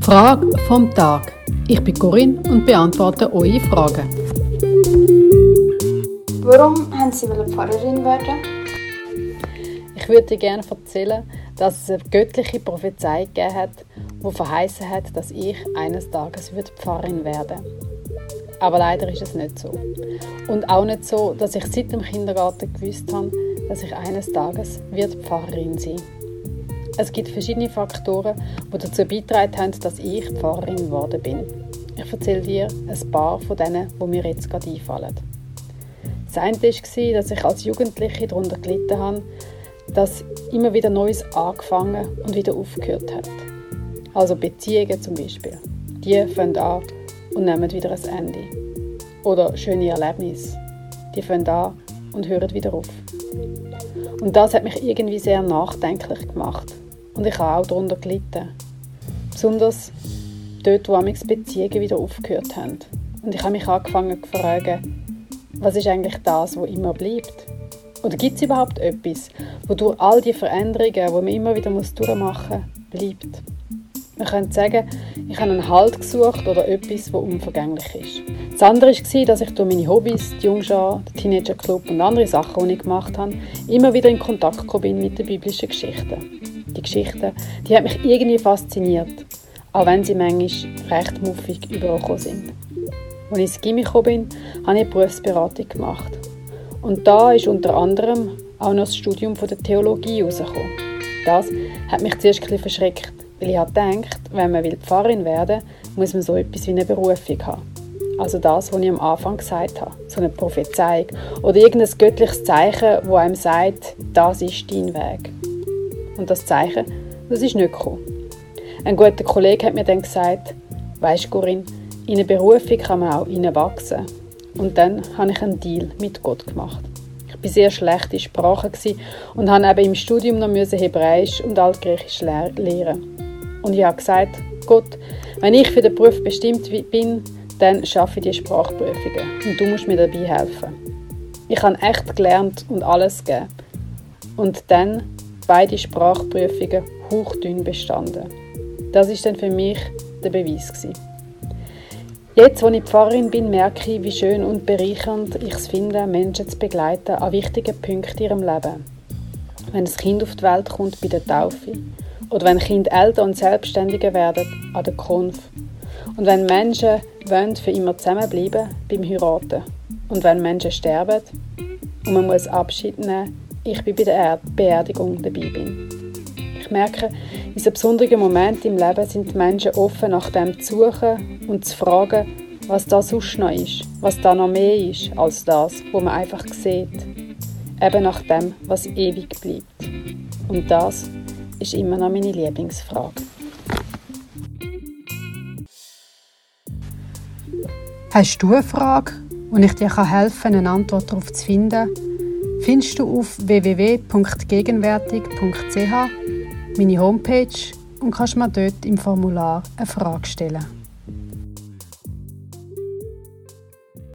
Frage vom Tag. Ich bin Corinne und beantworte eure Fragen. Warum haben Sie Pfarrerin werden? Ich würde dir gerne erzählen, dass es eine göttliche Prophezeiung gegeben hat, die verheißen hat, dass ich eines Tages Pfarrerin werden würde. Aber leider ist es nicht so. Und auch nicht so, dass ich seit dem Kindergarten gewusst habe, dass ich eines Tages Pfarrerin sein werde. Es gibt verschiedene Faktoren, die dazu beitragen haben, dass ich Pfarrerin geworden bin. Ich erzähle dir ein paar von denen, die mir jetzt gerade einfallen. Das eine war, dass ich als Jugendliche darunter gelitten habe, dass immer wieder Neues angefangen und wieder aufgehört hat. Also Beziehungen zum Beispiel. Die fangen an und nehmen wieder ein Ende. Oder schöne Erlebnisse. Die fangen an und hören wieder auf. Und das hat mich irgendwie sehr nachdenklich gemacht. Und ich habe auch darunter gelitten. Besonders dort, wo die Beziehungen wieder aufgehört haben. Und ich habe mich angefangen zu fragen, was ist eigentlich das, was immer bleibt? Oder gibt es überhaupt etwas, wo durch all die Veränderungen, die man immer wieder durchmachen muss, bleibt? Man könnte sagen, ich habe einen Halt gesucht oder etwas, das unvergänglich ist. Das andere war, dass ich durch meine Hobbys, die Jungschar, den Teenager Club und andere Sachen, die ich gemacht habe, immer wieder in Kontakt bin mit den biblischen Geschichten. Die Geschichten, die haben mich irgendwie fasziniert, auch wenn sie manchmal recht muffig übergekommen sind. Als ich ins Gimmi bin, habe ich Berufsberatung gemacht. Und da ist unter anderem auch noch das Studium der Theologie herausgekommen. Das hat mich zuerst ein verschreckt, weil ich gedacht, wenn man Pfarrerin werden will, muss man so etwas wie eine Berufung haben. Also das, was ich am Anfang gesagt habe. So eine Prophezeiung oder irgendein göttliches Zeichen, wo einem sagt, das ist dein Weg. Und das Zeichen, das ist nicht gekommen. Ein guter Kollege hat mir dann gesagt, weisst Corinne, in eine Berufung kann man auch wachsen. Und dann habe ich einen Deal mit Gott gemacht. Ich war sehr schlecht in Sprachen und habe eben im Studium noch Hebräisch und Altgriechisch lernen. Und ich habe gesagt, Gott, wenn ich für den Beruf bestimmt bin, dann schaffe ich die Sprachprüfungen und du musst mir dabei helfen. Ich habe echt gelernt und alles gegeben. Und dann beide Sprachprüfungen hauchdünn bestanden. Das ist dann für mich der Beweis gewesen. Jetzt, wo ich Pfarrerin bin, merke ich, wie schön und bereichernd ich es finde, Menschen zu begleiten an wichtigen Punkten in ihrem Leben. Wenn ein Kind auf die Welt kommt bei der Taufe oder wenn Kinder älter und selbstständiger werden an der Konf und wenn Menschen wollen für immer zusammenbleiben beim Heiraten und wenn Menschen sterben und man muss Abschied nehmen ich bei der Beerdigung dabei bin. Ich merke, in so besonderen Momenten im Leben sind die Menschen offen nach dem zu suchen und zu fragen, was da sonst noch ist, was da noch mehr ist als das, wo man einfach sieht. Eben nach dem, was ewig bleibt. Und das ist immer noch meine Lieblingsfrage. Hast du eine Frage, wo ich dir helfen kann, eine Antwort darauf zu finden? Findest du auf www.gegenwärtig.ch meine Homepage und kannst mir dort im Formular eine Frage stellen.